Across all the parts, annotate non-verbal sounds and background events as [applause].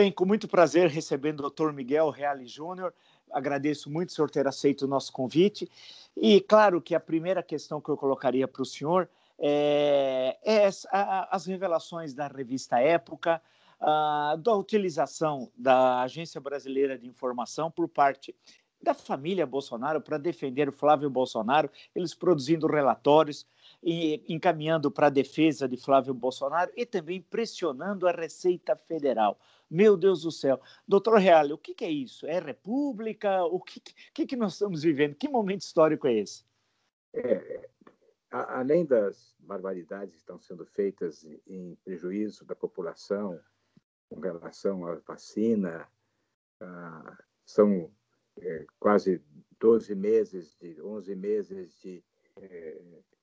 Bem, com muito prazer recebendo o Dr. Miguel Reale Júnior. Agradeço muito o senhor ter aceito o nosso convite. E claro que a primeira questão que eu colocaria para o senhor é, é as revelações da revista Época, da utilização da Agência Brasileira de Informação por parte da família Bolsonaro para defender o Flávio Bolsonaro, eles produzindo relatórios e encaminhando para a defesa de Flávio Bolsonaro e também pressionando a Receita Federal. Meu Deus do céu. Doutor Real, o que, que, é isso? É república? O que, que, que, nós estamos vivendo? Que momento histórico é esse? É, além das barbaridades que estão sendo feitas em prejuízo da população com relação à vacina, ah, são é, quase 12 meses, de 11 meses de é,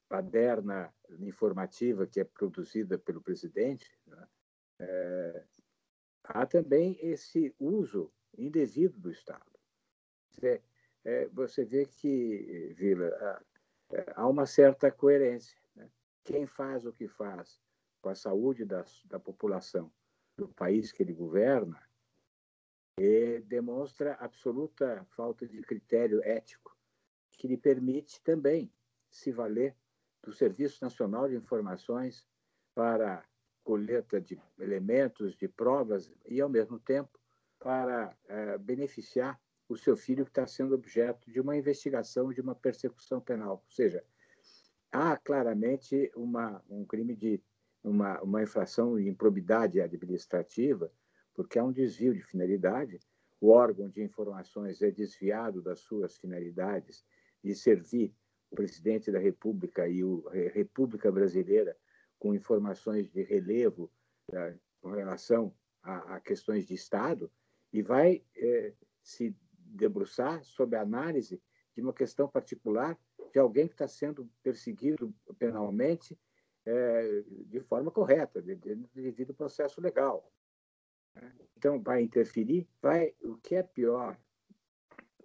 baderna informativa que é produzida pelo presidente, né? é, há também esse uso indevido do Estado. É, é, você vê que, Vila, há, é, há uma certa coerência. Né? Quem faz o que faz com a saúde da, da população do país que ele governa e demonstra absoluta falta de critério ético, que lhe permite também se valer do Serviço Nacional de Informações para coleta de elementos, de provas e, ao mesmo tempo, para é, beneficiar o seu filho que está sendo objeto de uma investigação, de uma persecução penal. Ou seja, há claramente uma, um crime de uma, uma infração de improbidade administrativa porque há um desvio de finalidade, o órgão de informações é desviado das suas finalidades de servir o presidente da República e a República Brasileira com informações de relevo né, com relação a, a, questões de Estado e vai é, se debruçar sobre a análise de uma questão particular de alguém que está sendo perseguido penalmente é, de forma correta, devido ao processo legal. Então, vai interferir, vai, o que é pior,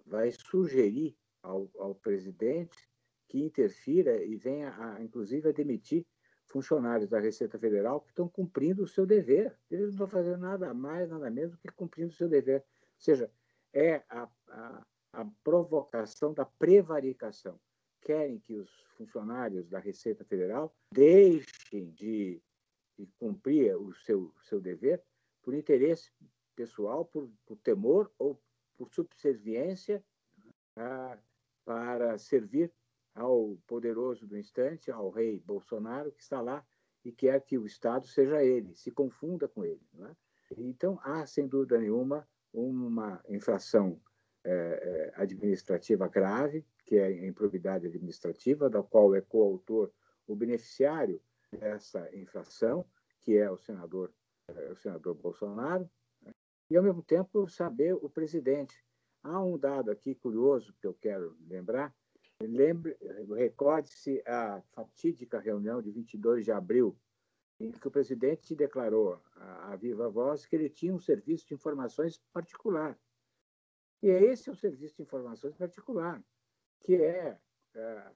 vai sugerir ao, ao presidente que interfira e venha, a, inclusive, a demitir funcionários da Receita Federal que estão cumprindo o seu dever. Eles não estão fazendo nada mais, nada menos do que cumprindo o seu dever. Ou seja, é a, a, a provocação da prevaricação. Querem que os funcionários da Receita Federal deixem de, de cumprir o seu, seu dever por interesse pessoal, por, por temor ou por subserviência ah, para servir ao poderoso do instante, ao rei Bolsonaro, que está lá e quer que o Estado seja ele, se confunda com ele. É? Então, há, sem dúvida nenhuma, uma infração é, administrativa grave, que é a improbidade administrativa, da qual é coautor o beneficiário dessa infração, que é o senador é, o senador Bolsonaro, né? e, ao mesmo tempo, saber o presidente. Há um dado aqui curioso que eu quero lembrar. Lembre, recorde-se a fatídica reunião de 22 de abril, em que o presidente declarou à viva voz que ele tinha um serviço de informações particular. E esse é o serviço de informações particular, que é, é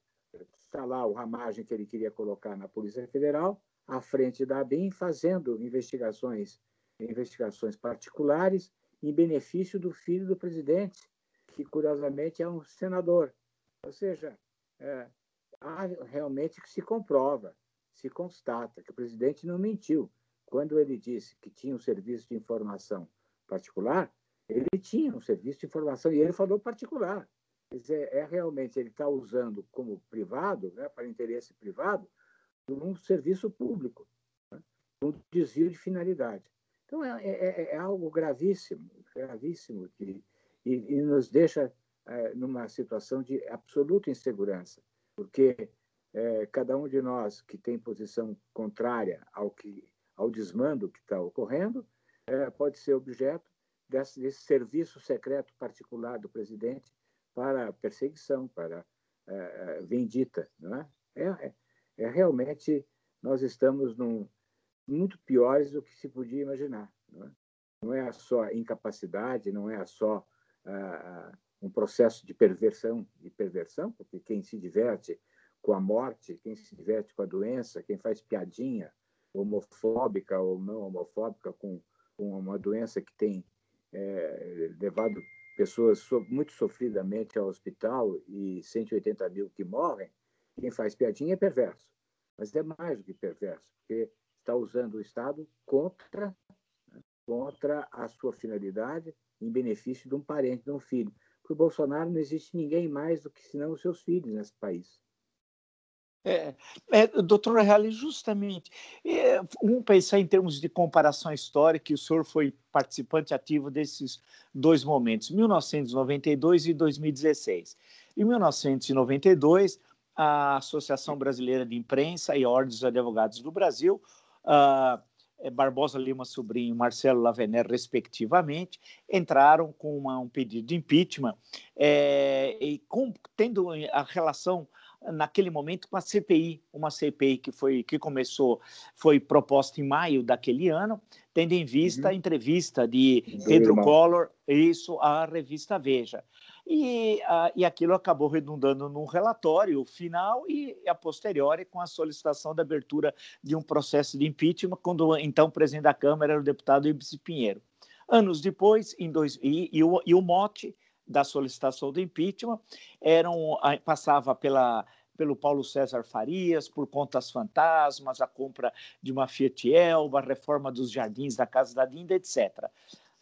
está lá o ramagem que ele queria colocar na Polícia Federal, à frente da ABIN, fazendo investigações, investigações particulares em benefício do filho do presidente, que curiosamente é um senador. Ou seja, é, há realmente que se comprova, se constata que o presidente não mentiu. Quando ele disse que tinha um serviço de informação particular, ele tinha um serviço de informação e ele falou particular. Quer dizer, é realmente ele está usando como privado, né, para interesse privado, um serviço público, né? um desvio de finalidade. Então, é, é, é, é algo gravíssimo, gravíssimo, que, e, e nos deixa é, numa situação de absoluta insegurança, porque é, cada um de nós que tem posição contrária ao, que, ao desmando que está ocorrendo é, pode ser objeto desse, desse, serviço secreto particular do presidente para perseguição, para vendita. Não é? é é realmente nós estamos num, muito piores do que se podia imaginar. Não é, não é só incapacidade, não é só ah, um processo de perversão, de perversão, porque quem se diverte com a morte, quem se diverte com a doença, quem faz piadinha homofóbica ou não homofóbica com com uma doença que tem é, levado pessoas so, muito sofridamente ao hospital e 180 mil que morrem, quem faz piadinha é perverso. Mas é mais do que perverso, porque está usando o Estado contra, contra a sua finalidade, em benefício de um parente, de um filho. Para o Bolsonaro não existe ninguém mais do que senão os seus filhos nesse país. É, é, doutor Reale, justamente, é, vamos pensar em termos de comparação histórica, o senhor foi participante ativo desses dois momentos, 1992 e 2016. Em 1992, a Associação Brasileira de Imprensa e a Ordem dos Advogados do Brasil, uh, Barbosa Lima Sobrinho e Marcelo Lavener, respectivamente, entraram com uma, um pedido de impeachment, é, e com, tendo a relação naquele momento com a CPI, uma CPI que foi que começou, foi proposta em maio daquele ano, tendo em vista uhum. a entrevista de Pedro Collor, isso, à revista Veja. E, a, e aquilo acabou redundando num relatório final e, a posteriori com a solicitação da abertura de um processo de impeachment, quando então o presidente da Câmara era o deputado Ibsen Pinheiro. Anos depois, em dois, e, e, o, e o mote da solicitação do impeachment eram, passava pela, pelo Paulo César Farias, por contas fantasmas, a compra de uma Fiat Elba, a reforma dos jardins da Casa da Dinda, etc.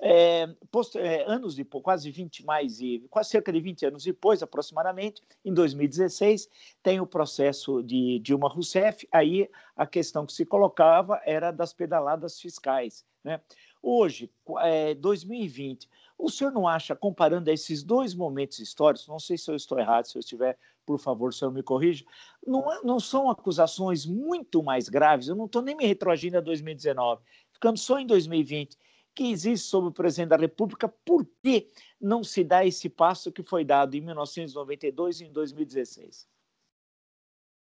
É, posto, é, anos depois, quase 20 mais e quase cerca de 20 anos depois, aproximadamente, em 2016, tem o processo de Dilma Rousseff. Aí a questão que se colocava era das pedaladas fiscais. Né? Hoje, é, 2020, o senhor não acha, comparando esses dois momentos históricos, não sei se eu estou errado, se eu estiver, por favor, o senhor me corrija, não, é, não são acusações muito mais graves, eu não estou nem me retroagindo a 2019, ficando só em 2020, que existe sobre o presidente da República, por que não se dá esse passo que foi dado em 1992 e em 2016?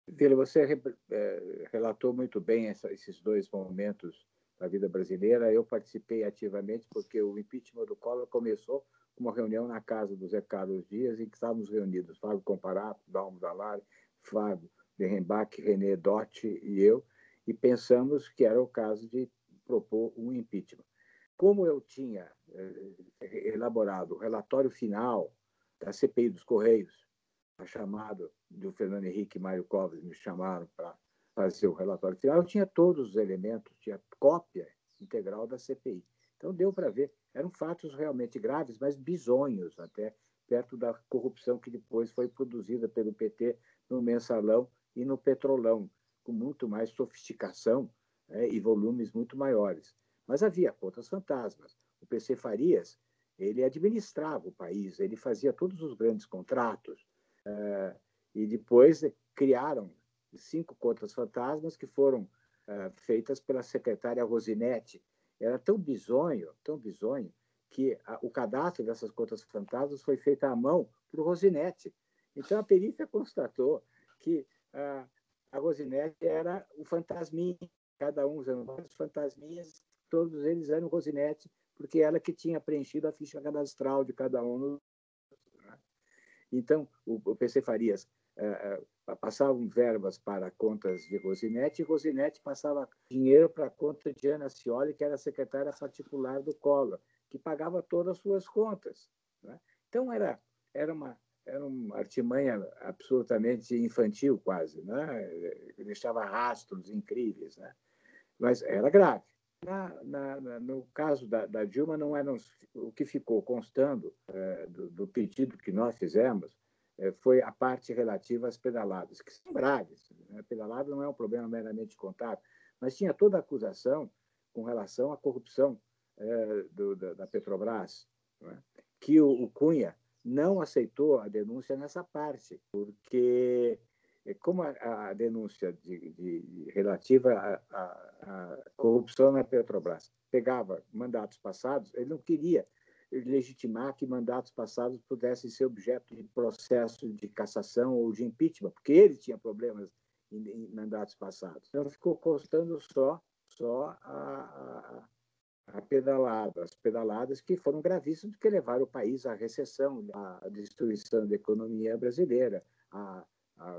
Vila, você é, relatou muito bem essa, esses dois momentos da vida brasileira. Eu participei ativamente porque o impeachment do Collor começou com uma reunião na casa do Zé Carlos Dias, em que estávamos reunidos Fábio Comparato, Dalmo Dalari, Fábio Berrembach, René Dotti e eu, e pensamos que era o caso de propor um impeachment. Como eu tinha eh, elaborado o relatório final da CPI dos Correios, a chamada do Fernando Henrique e Mário Covas me chamaram para fazer o relatório final, eu tinha todos os elementos, tinha cópia integral da CPI. Então deu para ver, eram fatos realmente graves, mas bizonhos até, perto da corrupção que depois foi produzida pelo PT no mensalão e no petrolão, com muito mais sofisticação né, e volumes muito maiores. Mas havia contas fantasmas. O PC Farias, ele administrava o país, ele fazia todos os grandes contratos, uh, e depois criaram cinco contas fantasmas que foram uh, feitas pela secretária Rosinete. Era tão bizonho, tão bizonho, que a, o cadastro dessas contas fantasmas foi feito à mão por Rosinete. Então, a perícia constatou que uh, a Rosinete era o fantasminha, cada um usando vários fantasminhas, todos eles eram Rosinete, porque ela que tinha preenchido a ficha cadastral de cada um. Né? Então, o, PC Farias uh, passavam verbas para contas de Rosinete e Rosinete passava dinheiro para a conta de Ana Cioli, que era secretária particular do Collor, que pagava todas as suas contas. Né? Então, era, era, uma, era uma artimanha absolutamente infantil, quase. Né? Deixava rastros incríveis, né? mas era grave. Na, na, no caso da, da, Dilma, não era o que ficou constando é, do, do pedido que nós fizemos é, foi a parte relativa às pedaladas, que são graves. Né? Pedalada não é um problema meramente contábil, mas tinha toda a acusação com relação à corrupção é, do, da, da, Petrobras, é? que o, o, Cunha não aceitou a denúncia nessa parte, porque como a, a denúncia de, de, relativa à corrupção na Petrobras pegava mandatos passados, ele não queria legitimar que mandatos passados pudessem ser objeto de processo de cassação ou de impeachment, porque ele tinha problemas em, em mandatos passados. Então, ficou constando só, só a, a, a, pedalada, as pedaladas que foram gravíssimas, porque levaram o país à recessão, à destruição da economia brasileira, à, à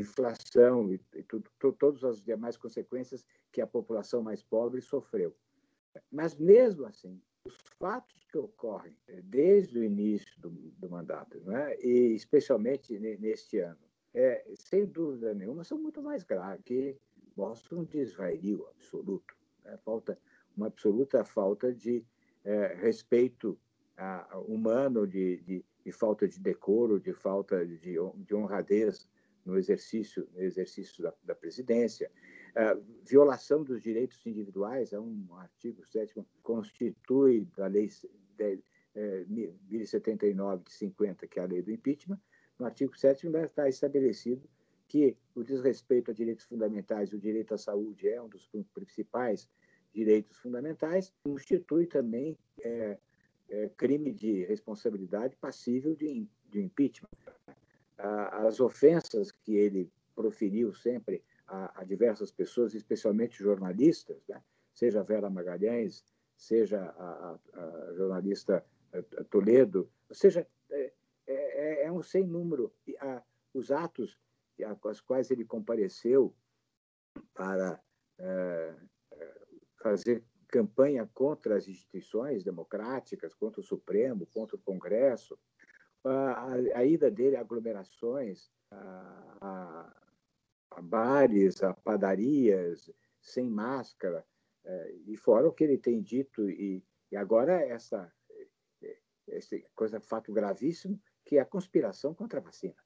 inflação e, e tudo, todas as demais consequências que a população mais pobre sofreu. Mas, mesmo assim, os fatos que ocorrem desde o início do, do mandato, né, e especialmente neste ano, é, sem dúvida nenhuma, são muito mais graves, que mostram um desvario absoluto. Né? Falta uma absoluta falta de é, respeito a, humano, de, de, de, falta de decoro, de falta de, de honradez no exercício, no exercício da, da presidência. violação dos direitos individuais, é um artigo 7 constitui da lei de, é, 1079 de 50, que é a lei do impeachment, no artigo 7 está estabelecido que o desrespeito a direitos fundamentais e o direito à saúde é um dos principais direitos fundamentais, constitui também é, é, crime de responsabilidade passível de, de impeachment. As ofensas que ele proferiu sempre a, a diversas pessoas, especialmente jornalistas, né? seja Vera Magalhães, seja a, a, a jornalista eh, Toledo, ou seja, é, é, é um sem número. os atos aos quais ele compareceu para é, fazer campanha contra as instituições democráticas, contra o Supremo, contra o Congresso, a, a ida dele a aglomerações, a, a, a, bares, a padarias, sem máscara, é, e fora o que ele tem dito, e, e agora essa, essa coisa, fato gravíssimo, que é a conspiração contra a vacina.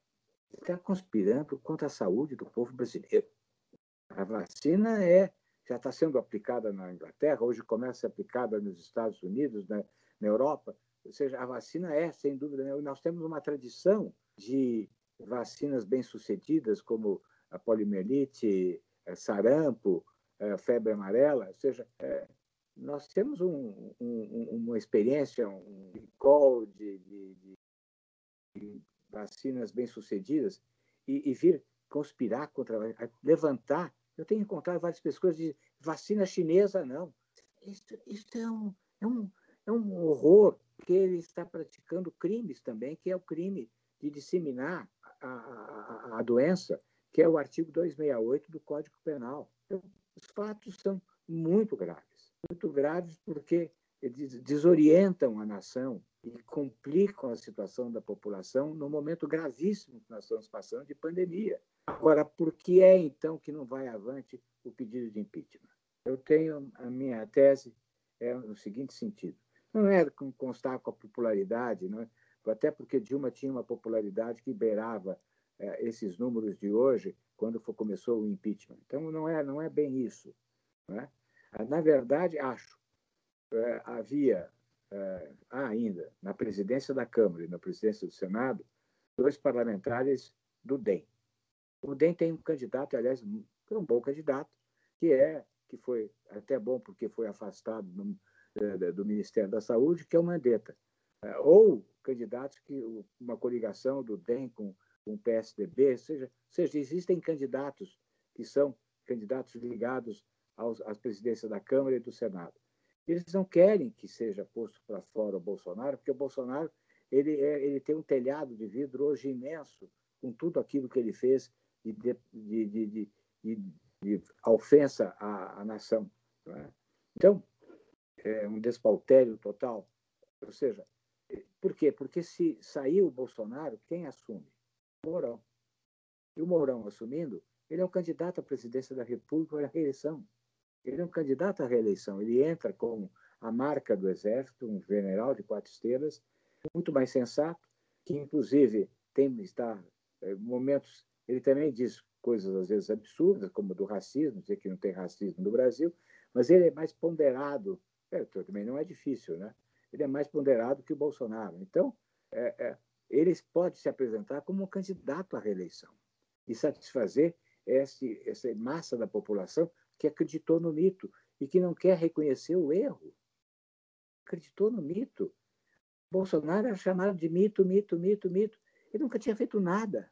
Está conspirando contra a saúde do povo brasileiro. A vacina é já está sendo aplicada na Inglaterra, hoje começa a ser aplicada nos Estados Unidos, na, na Europa. Ou seja, a vacina é, sem dúvida, né? nós temos uma tradição de vacinas bem-sucedidas, como a poliomielite, eh, sarampo, eh, febre amarela, ou seja, é, nós temos um, um, uma experiência, um recall de, de, de vacinas bem-sucedidas e, e, vir conspirar contra, levantar eu tenho encontrado várias pessoas de vacina chinesa, não. Isso, isso é, um, é, um, é um horror, que ele está praticando crimes também, que é o crime de disseminar a, a, a doença, que é o artigo 268 do Código Penal. Então, os fatos são muito graves. Muito graves porque eles desorientam a nação e complicam a situação da população no momento gravíssimo que nós estamos passando de pandemia. Agora, por que é então que não vai avante o pedido de impeachment? Eu tenho a minha tese é no seguinte sentido: não é constar com a popularidade, não é? até porque Dilma tinha uma popularidade que beirava é, esses números de hoje quando começou o impeachment. Então não é não é bem isso. É? Na verdade, acho é, havia é, ainda na presidência da Câmara e na presidência do Senado dois parlamentares do DEM, o DEM tem um candidato, aliás, um bom candidato, que é que foi até bom porque foi afastado do, eh, do Ministério da Saúde, que é o Mandetta. Eh, ou candidatos que uma coligação do DEM com, com o PSDB, seja, seja, existem candidatos que são candidatos ligados aos, às presidências da Câmara e do Senado. Eles não querem que seja posto para fora o Bolsonaro, porque o Bolsonaro ele, é, ele tem um telhado de vidro hoje imenso com tudo aquilo que ele fez de, de, de, de ofensa à, à nação. É? Então, é um despautério total. Ou seja, por quê? Porque se sair o Bolsonaro, quem assume? O Mourão. E o Mourão assumindo, ele é um candidato à presidência da República à reeleição. Ele é um candidato à reeleição. Ele entra com a marca do Exército, um general de quatro estrelas, muito mais sensato, que inclusive tem está é, momentos ele também diz coisas às vezes absurdas, como do racismo, dizer que não tem racismo no Brasil, mas ele é mais ponderado. É, também não é difícil, né? Ele é mais ponderado que o Bolsonaro. Então, é, é, ele pode se apresentar como um candidato à reeleição e satisfazer esse, essa massa da população que acreditou no mito e que não quer reconhecer o erro. Acreditou no mito. Bolsonaro era chamado de mito, mito, mito, mito. Ele nunca tinha feito nada.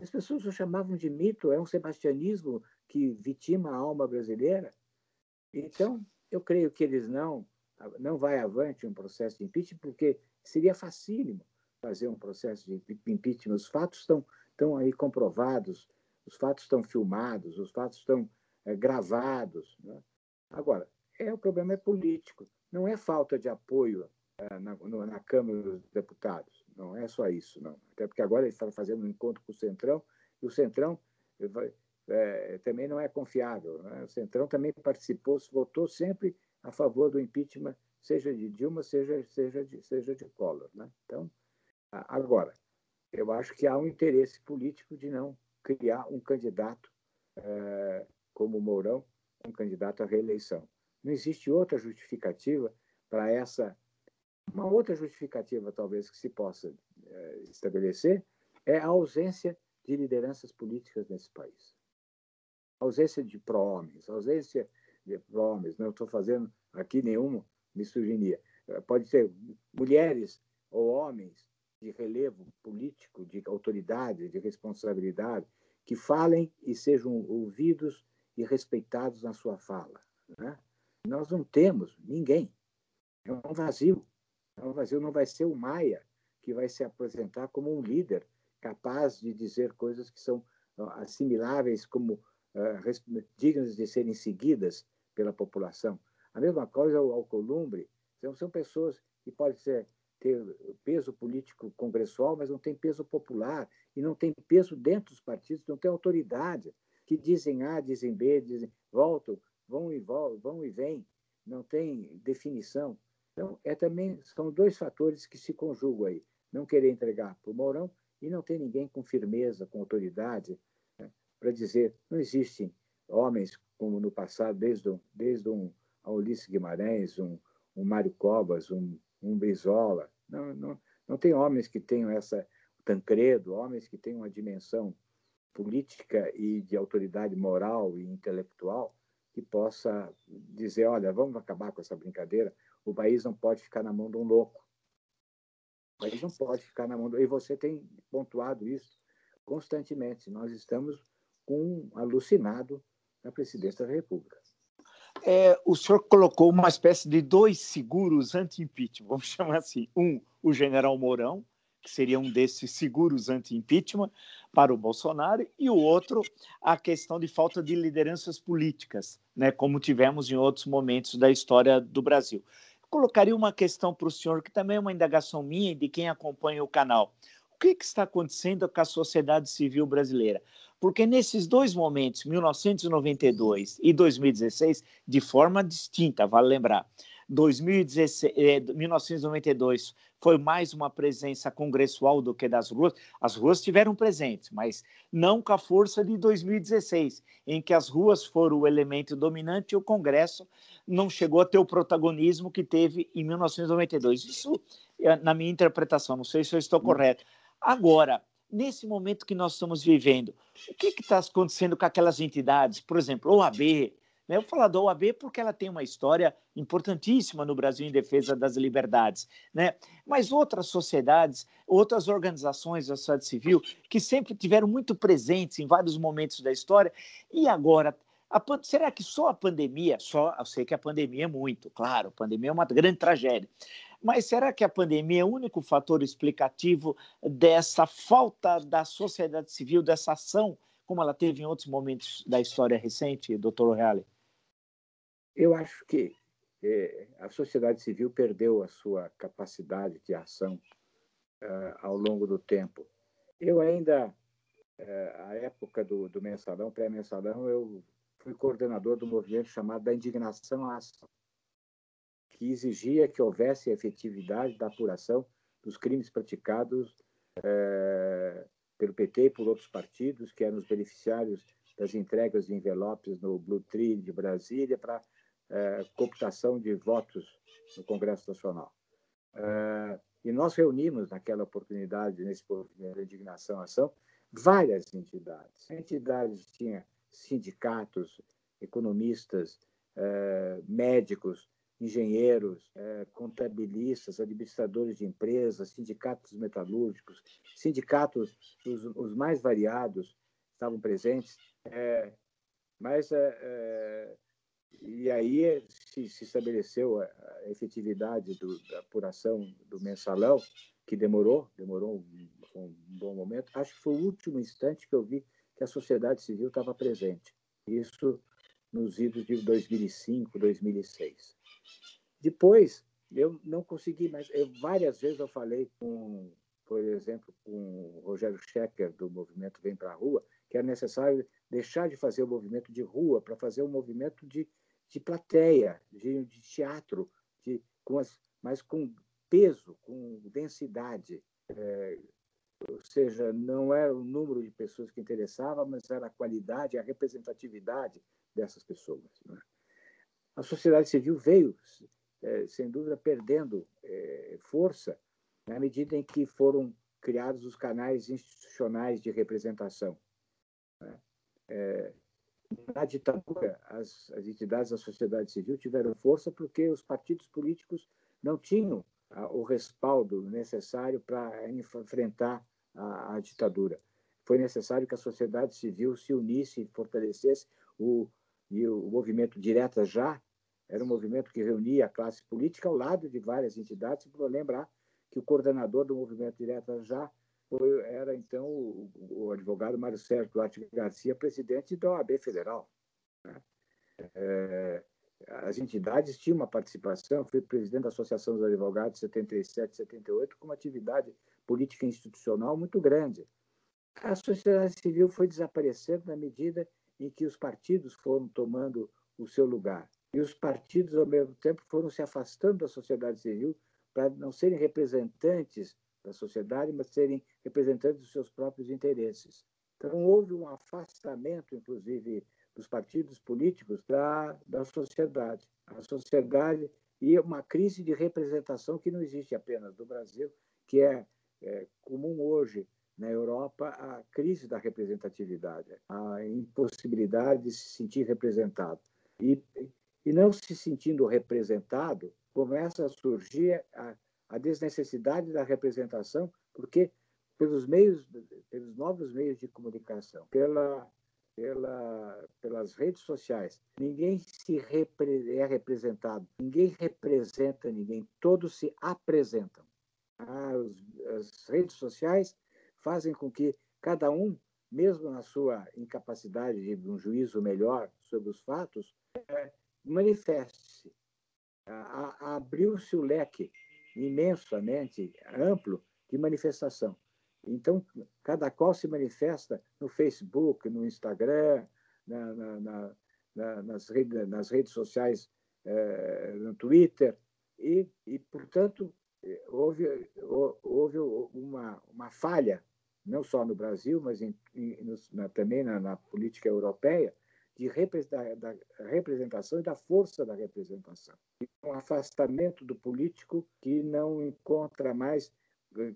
As pessoas o chamavam de mito, é um sebastianismo que vitima a alma brasileira. Então, eu creio que eles não não vai avante um processo de impeachment, porque seria facílimo fazer um processo de impeachment. Os fatos estão, estão aí comprovados, os fatos estão filmados, os fatos estão é, gravados. Né? Agora, é o problema é político. Não é falta de apoio é, na, no, na Câmara dos Deputados. Não é só isso, não. Até porque agora ele estava fazendo um encontro com o Centrão e o Centrão vai, é, também não é confiável. Né? O Centrão também participou, votou sempre a favor do impeachment, seja de Dilma, seja, seja, de, seja de Collor. Né? Então, agora, eu acho que há um interesse político de não criar um candidato é, como Mourão, um candidato à reeleição. Não existe outra justificativa para essa. Uma outra justificativa, talvez, que se possa é, estabelecer é a ausência de lideranças políticas nesse país. Ausência de pró-homens, ausência de pró-homens. Não estou fazendo aqui nenhuma misoginia. Pode ser mulheres ou homens de relevo político, de autoridade, de responsabilidade, que falem e sejam ouvidos e respeitados na sua fala. Né? Nós não temos ninguém. É um vazio. É um vazio. Não vai ser o Maia que vai se apresentar como um líder capaz de dizer coisas que são assimiláveis como dignas de serem seguidas pela população. A mesma coisa ao Alcolumbre. São, pessoas que podem ser ter peso político congressual, mas não tem peso popular e não tem peso dentro dos partidos, não tem autoridade, que dizem A, dizem B, dizem voltam, vão e voltam, vão e vêm, não tem definição. Então, é também são dois fatores que se conjugam aí. Não querer entregar para o Mourão e não ter ninguém com firmeza, com autoridade, para dizer, não existem homens como no passado, desde, desde um Ulisses Guimarães, um, um Mário Covas, um um Brizola. Não, não, não tem homens que tenham essa Tancredo, homens que tenham uma dimensão política e de autoridade moral e intelectual que possa dizer, olha, vamos acabar com essa brincadeira. O país não pode ficar na mão de um louco. O país não pode ficar na mão do... E você tem pontuado isso constantemente. Nós estamos com um alucinado na presidência da República é, o senhor colocou uma espécie de dois seguros anti-impeachment, vamos [laughs] chamar assim. Um, o general Mourão, que seria um desses seguros anti-impeachment para o Bolsonaro, e o outro, a questão de falta de lideranças políticas, né, como tivemos em outros momentos da história do Brasil. Colocaria uma questão para o senhor, que também é uma indagação minha e de quem acompanha o canal. O que, que está acontecendo com a sociedade civil brasileira? Porque nesses dois momentos, 1992 e 2016, de forma distinta, vale lembrar, 2016, eh, 1992 foi mais uma presença congressual do que das ruas. As ruas tiveram presentes, mas não com a força de 2016, em que as ruas foram o elemento dominante e o Congresso não chegou a ter o protagonismo que teve em 1992. Isso, eh, na minha interpretação, não sei se eu estou correto. Agora, nesse momento que nós estamos vivendo, o que está acontecendo com aquelas entidades? Por exemplo, OAB. Né? Eu falar da OAB porque ela tem uma história importantíssima no Brasil em defesa das liberdades. Né? Mas outras sociedades, outras organizações da sociedade civil, que sempre tiveram muito presentes em vários momentos da história, e agora a, será que só a pandemia, só, eu sei que a pandemia é muito, claro, a pandemia é uma grande tragédia, mas será que a pandemia é o único fator explicativo dessa falta da sociedade civil, dessa ação, como ela teve em outros momentos da história recente, doutor Reale? Eu acho que é, a sociedade civil perdeu a sua capacidade de ação uh, ao longo do tempo. Eu ainda, uh, à época do, do mensalão, pré-mensalão, eu fui coordenador do movimento chamado da indignação à ação que exigia que houvesse efetividade da apuração dos crimes praticados é, pelo PT e por outros partidos, que eram os beneficiários das entregas de envelopes no Blue Tree de Brasília para é, de votos no Congresso Nacional. É, e nós reunimos naquela oportunidade, nesse movimento indignação ação, várias entidades. Entidades tinha sindicatos, economistas, médicos, engenheiros, é, contabilistas, administradores de empresas, sindicatos metalúrgicos, sindicatos os, os mais variados estavam presentes, é, mas é, é e aí se, se estabeleceu a, efetividade do, da apuração do mensalão, que demorou, demorou um, um bom momento. Acho que foi o último instante que eu vi que a sociedade civil estava presente. Isso nos idos de 2005, 2006. Depois, eu não consegui mais. Eu, várias vezes eu falei com, por exemplo, com o Rogério Schecker, do movimento Vem para a Rua, que é necessário deixar de fazer o movimento de rua para fazer o movimento de, de plateia, de, de teatro, de, com as, mas com peso, com densidade. É, ou seja, não era o número de pessoas que interessava, mas era a qualidade, a representatividade dessas pessoas. Né? A sociedade civil veio, é, sem dúvida, perdendo é, força na medida em que foram criados os canais institucionais de representação. Né? É, na ditadura, as, as, entidades da sociedade civil tiveram força porque os partidos políticos não tinham o respaldo necessário para enfrentar a, a, ditadura. Foi necessário que a sociedade civil se unisse e fortalecesse o, e o movimento Direta Já era um movimento que reunia a classe política ao lado de várias entidades. Vou lembrar que o coordenador do movimento Direta Já foi, era então o, o, advogado Mário Sérgio Duarte Garcia, presidente da OAB Federal. Né? É, as entidades tinham uma participação, fui presidente da Associação dos Advogados 77, 78, com uma atividade política institucional muito grande. A sociedade civil foi desaparecendo na medida em que os partidos foram tomando o seu lugar. E os partidos, ao mesmo tempo, foram se afastando da sociedade civil para não serem representantes da sociedade, mas serem representantes dos seus próprios interesses. Então, houve um afastamento, inclusive, dos partidos políticos da, da sociedade. A sociedade e uma crise de representação que não existe apenas no Brasil, que é, é comum hoje na Europa a crise da representatividade, a impossibilidade de se sentir representado. E, e não se sentindo representado, começa a surgir a, a desnecessidade da representação, porque pelos meios, pelos novos meios de comunicação, pela pela, pelas redes sociais. Ninguém se repre, é representado, ninguém representa ninguém, todos se apresentam. As, as redes sociais fazem com que cada um, mesmo na sua incapacidade de um juízo melhor sobre os fatos, manifeste-se. Abriu-se o leque imensamente amplo de manifestação. Então, cada qual se manifesta no Facebook, no Instagram, na, na, na, nas, redes, nas redes sociais, eh, no Twitter, e, e portanto, houve, houve uma, uma falha, não só no Brasil, mas em, em, também na, política europeia, de da, da, representação e da força da representação. Um afastamento do político que não encontra mais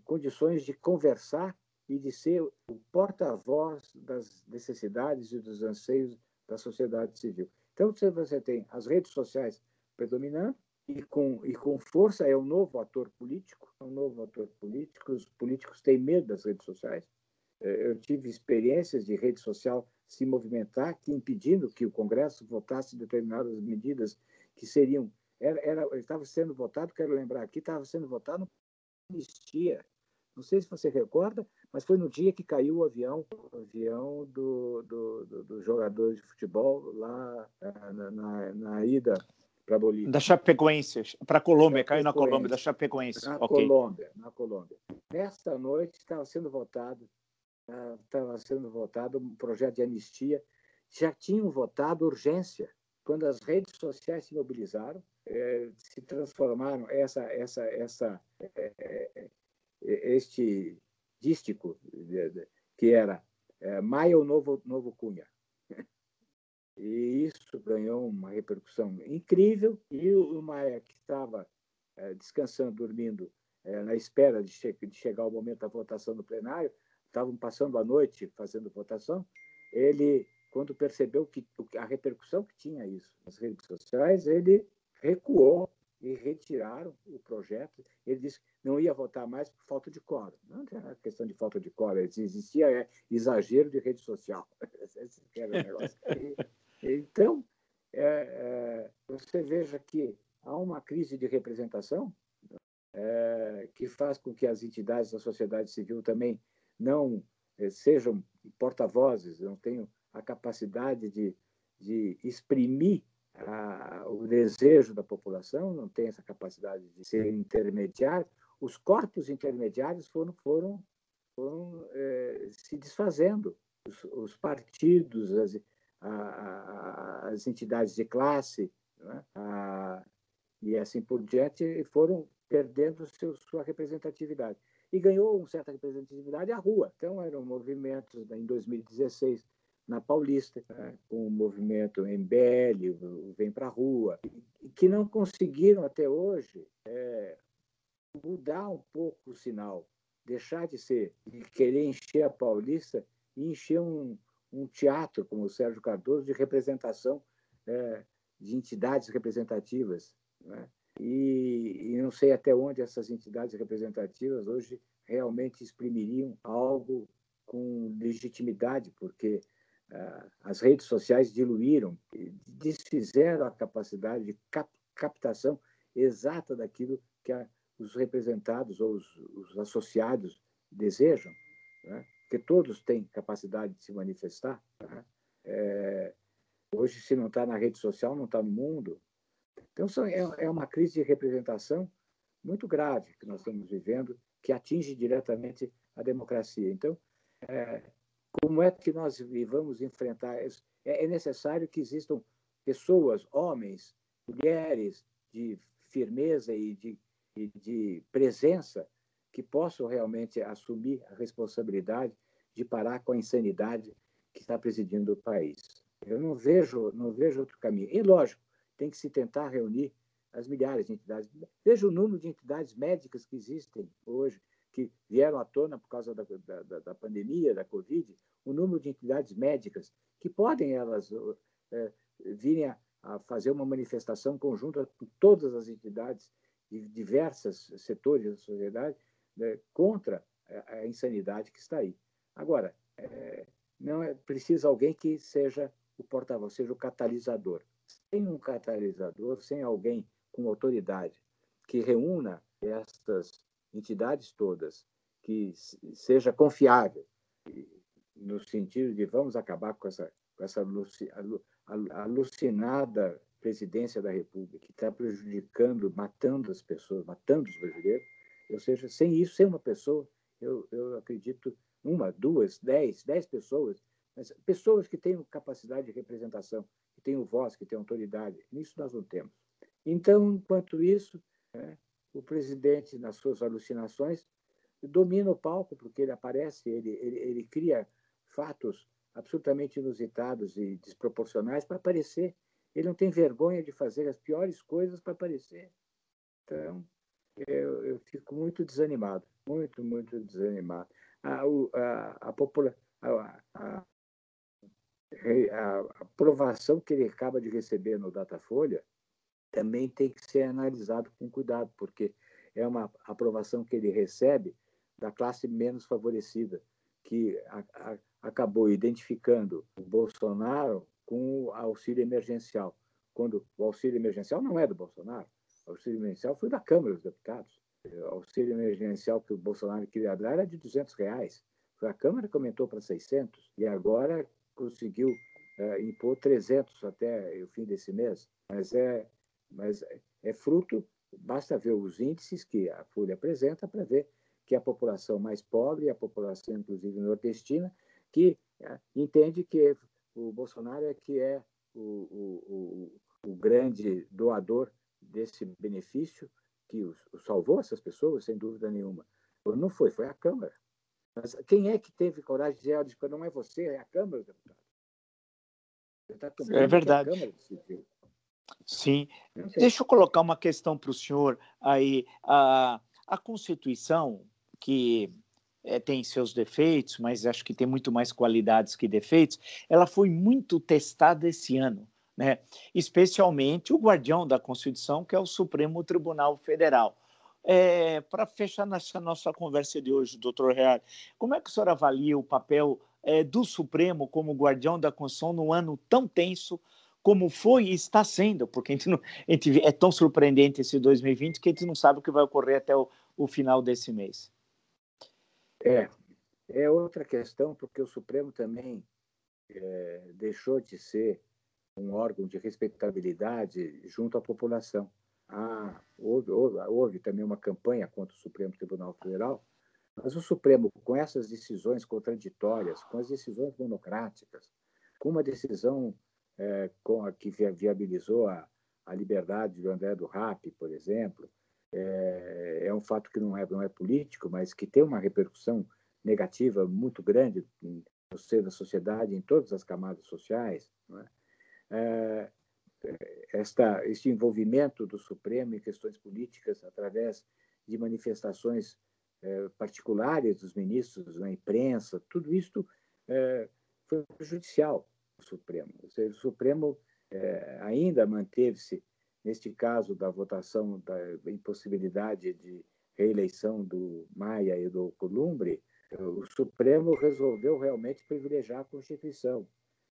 condições de conversar e de ser o porta-voz das necessidades e dos anseios da sociedade civil. Então, você tem as redes sociais predominando e com, e com força é um novo ator político, é um novo ator político. Os políticos têm medo das redes sociais. É, eu tive experiências de rede social se movimentar, que impedindo que o Congresso votasse determinadas medidas que seriam era, era estava sendo votado, quero lembrar aqui, estava sendo votado anistia. Não sei se você recorda, mas foi no dia que caiu o avião, o avião do, do, do, do jogador de futebol lá eh, na, na, na ida para Bolívia. Da Chapecoense, para Colômbia, caiu na Colômbia, da Chapecoense. Na okay. Colômbia, na Colômbia. Nesta noite estava sendo votado, estava sendo votado um projeto de anistia. Já tinham votado urgência quando as redes sociais se mobilizaram, é, se transformaram essa essa essa é, é, este dístico que era Maia o novo novo Cunha e isso ganhou uma repercussão incrível e o Maia que estava descansando dormindo na espera de, che de chegar o momento da votação no plenário estavam passando a noite fazendo votação ele quando percebeu que a repercussão que tinha isso nas redes sociais, ele recuou e retiraram o projeto. Ele disse que não ia votar mais por falta de quórum. Não era questão de falta de quórum, existia é, exagero de rede social. [laughs] Esse era o negócio. então, é, é, você veja que há uma crise de representação é, que faz com que as entidades da sociedade civil também não é, sejam porta-vozes, não tenham a capacidade de, de exprimir a, o desejo da população, não tem essa capacidade de ser intermediário. Os corpos intermediários foram, foram, foram é, se desfazendo. Os, os partidos, as, a, as entidades de classe né? a, e assim por diante foram perdendo seu, sua representatividade. E ganhou uma certa representatividade a rua. Então, eram movimentos em 2016 na Paulista, né, com o movimento MBL, Vem para a Rua, que não conseguiram até hoje é, mudar um pouco o sinal, deixar de ser, de querer encher a Paulista e encher um, um teatro, como o Sérgio Cardoso, de representação é, de entidades representativas. Né? E, e não sei até onde essas entidades representativas hoje realmente exprimiriam algo com legitimidade, porque uh, as redes sociais diluíram, desfizeram a capacidade de cap captação exata daquilo que a, os representados ou os, os associados desejam, né? porque todos têm capacidade de se manifestar. Né? É, hoje, se não está na rede social, não está no mundo. Então, é, é uma crise de representação muito grave que nós estamos vivendo, que atinge diretamente a democracia. Então, é, como é que nós vamos enfrentar isso? É, é necessário que existam pessoas, homens, mulheres de firmeza e de, e de presença que possam realmente assumir a responsabilidade de parar com a insanidade que está presidindo o país. Eu não vejo, não vejo outro caminho. E, lógico, tem que se tentar reunir as milhares de entidades. Veja o número de entidades médicas que existem hoje, que vieram à tona por causa da, da, da pandemia, da Covid, o número de entidades médicas que podem elas é, virem a, a, fazer uma manifestação conjunta com todas as entidades de diversos setores da sociedade né, contra a, a, insanidade que está aí. Agora, é, não é precisa alguém que seja o porta-voz, seja o catalisador. Sem um catalisador, sem alguém com autoridade que reúna estas entidades todas, que seja confiável, no sentido de vamos acabar com essa, com essa alucinada presidência da República, que está prejudicando, matando as pessoas, matando os brasileiros. Ou seja, sem isso, sem uma pessoa, eu, eu acredito, uma, duas, dez, dez pessoas, pessoas que tenham capacidade de representação, que tenham voz, que tenham autoridade. Nisso nós não temos. Então, enquanto isso, né, o presidente, nas suas alucinações, domina o palco, porque ele aparece, ele, ele, ele cria fatos absolutamente inusitados e desproporcionais para aparecer. Ele não tem vergonha de fazer as piores coisas para aparecer. Então, eu, eu, fico muito desanimado, muito, muito desanimado. A, a, a, popula, a, a, a aprovação que ele acaba de receber no Datafolha também tem que ser analisado com cuidado, porque é uma aprovação que ele recebe da classe menos favorecida, que a, a, acabou identificando o Bolsonaro com o auxílio emergencial, quando o auxílio emergencial não é do Bolsonaro, o auxílio emergencial foi da Câmara dos Deputados. O auxílio emergencial que o Bolsonaro queria dar era de 200 reais. A Câmara que aumentou para 600 e agora conseguiu é, impor 300 até o fim desse mês. Mas é mas é fruto, basta ver os índices que a Folha apresenta para ver que a população mais pobre, a população inclusive nordestina, que é, entende que o Bolsonaro é que é o, o, o, o grande doador desse benefício que o, salvou essas pessoas, sem dúvida nenhuma. Não foi, foi a Câmara. Mas quem é que teve coragem de dizer, que não é você, é a Câmara, deputado? Tá é verdade. Sim. Deixa eu colocar uma questão para o senhor aí. A, a Constituição, que é, tem seus defeitos, mas acho que tem muito mais qualidades que defeitos, ela foi muito testada esse ano. Né? especialmente o guardião da Constituição, que é o Supremo Tribunal Federal. É, Para fechar nessa nossa conversa de hoje, doutor Real, como é que o senhor avalia o papel é, do Supremo como guardião da Constituição num ano tão tenso como foi e está sendo, porque a gente, não, a gente é tão surpreendente esse 2020 que a gente não sabe o que vai ocorrer até o, o final desse mês. É, é outra questão, porque o Supremo também é, deixou de ser um órgão de respeitabilidade junto à população. Ah, houve, houve, houve também uma campanha contra o Supremo Tribunal Federal, mas o Supremo, com essas decisões contraditórias, com as decisões monocráticas, com uma decisão é, com a que viabilizou a, a liberdade do André do Rap, por exemplo, é, é, um fato que não é, não é político, mas que tem uma repercussão negativa muito grande no seio da sociedade, em todas as camadas sociais. É? Esta, este envolvimento do Supremo em questões políticas através de manifestações é, particulares dos ministros na imprensa, tudo isso é, foi prejudicial ao Supremo. Ou seja, o Supremo é, ainda manteve-se, neste caso da votação da impossibilidade de reeleição do Maia e do Columbre, o Supremo resolveu realmente privilegiar a Constituição.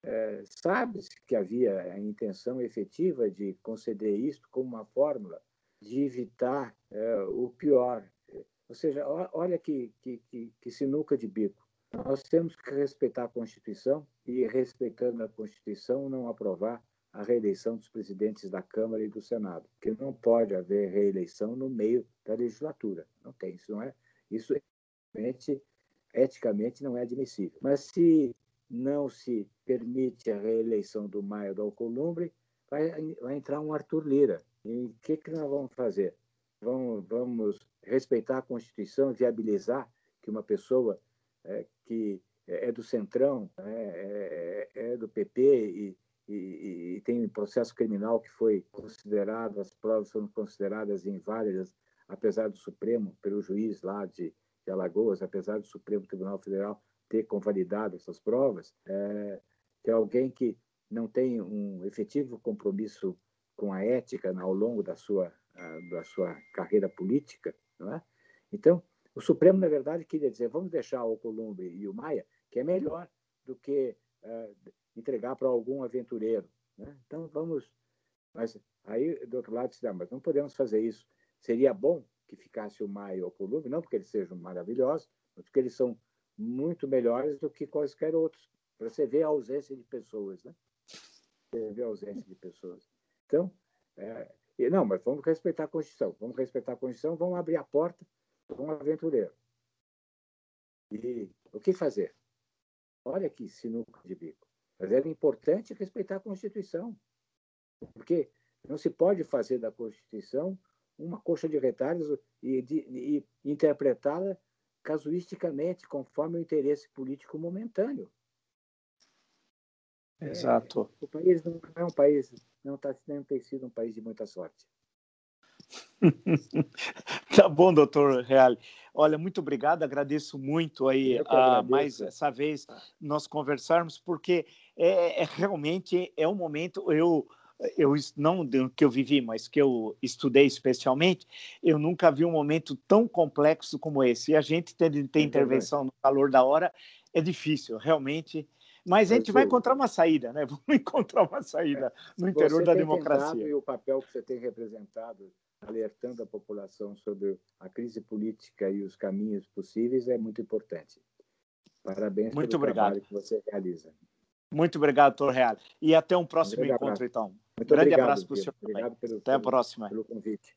É, Sabe-se que havia a intenção efetiva de conceder isto como uma fórmula de evitar é, o pior. Ou seja, olha que, que, que, que sinuca de bico. Nós temos que respeitar a Constituição e, respeitando a Constituição, não aprovar a reeleição dos presidentes da Câmara e do Senado, porque não pode haver reeleição no meio da legislatura. Não tem, isso não é. Isso eticamente não é admissível. Mas se não se permite a reeleição do Maia do Alcolumbre, vai, vai entrar um Arthur Lira. E o que, que nós vamos fazer? Vamos, vamos respeitar a Constituição, viabilizar que uma pessoa é, que é do Centrão, né, é, é, é do PP e, e, e, tem processo criminal que foi considerado, as provas foram consideradas inválidas, apesar do Supremo, pelo juiz lá de de Alagoas, apesar do Supremo Tribunal Federal ter convalidado essas provas, é, que é alguém que não tem um efetivo compromisso com a ética ao longo da sua, da sua carreira política. Não é? Então, o Supremo, na verdade, queria dizer: vamos deixar o Columbre e o Maia, que é melhor do que é, entregar para algum aventureiro. Né? Então, vamos. Mas aí, do outro lado, disse, mas não podemos fazer isso. Seria bom que ficasse o Maia ou o Columbi, não porque eles sejam maravilhosos, mas porque eles são muito melhores do que quaisquer outros. Para você ver a ausência de pessoas, né? Você vê a ausência de pessoas. Então, é, não, mas vamos respeitar a Constituição. Vamos respeitar a Constituição, vamos abrir a porta para um aventureiro. E o que fazer? Olha que sinuca de bico. Mas era importante respeitar a Constituição. Porque não se pode fazer da Constituição uma coxa de retalhos e, e interpretá-la casuisticamente, conforme o interesse político momentâneo. É, Exato. É, o país não é um país, não, tá, não tem sido um país de muita sorte. [laughs] tá bom, doutor Real. Olha, muito obrigado, agradeço muito aí a, mais essa vez nós conversarmos, porque é, é realmente é um momento, eu eu não que eu vivi, mas que eu estudei especialmente, eu nunca vi um momento tão complexo como esse. E a gente ter, ter é intervenção no calor da hora é difícil, realmente. Mas a gente vai encontrar uma saída, né? [laughs] Vamos encontrar uma saída no interior você da democracia. E o papel que você tem representado, alertando a população sobre a crise política e os caminhos possíveis, é muito importante. Parabéns muito pelo obrigado. trabalho que você realiza. Muito obrigado, doutor Real. E até um próximo encontro, então. Muito Grande obrigado, abraço para o senhor. Obrigado pelo, Até a próxima. Pelo convite.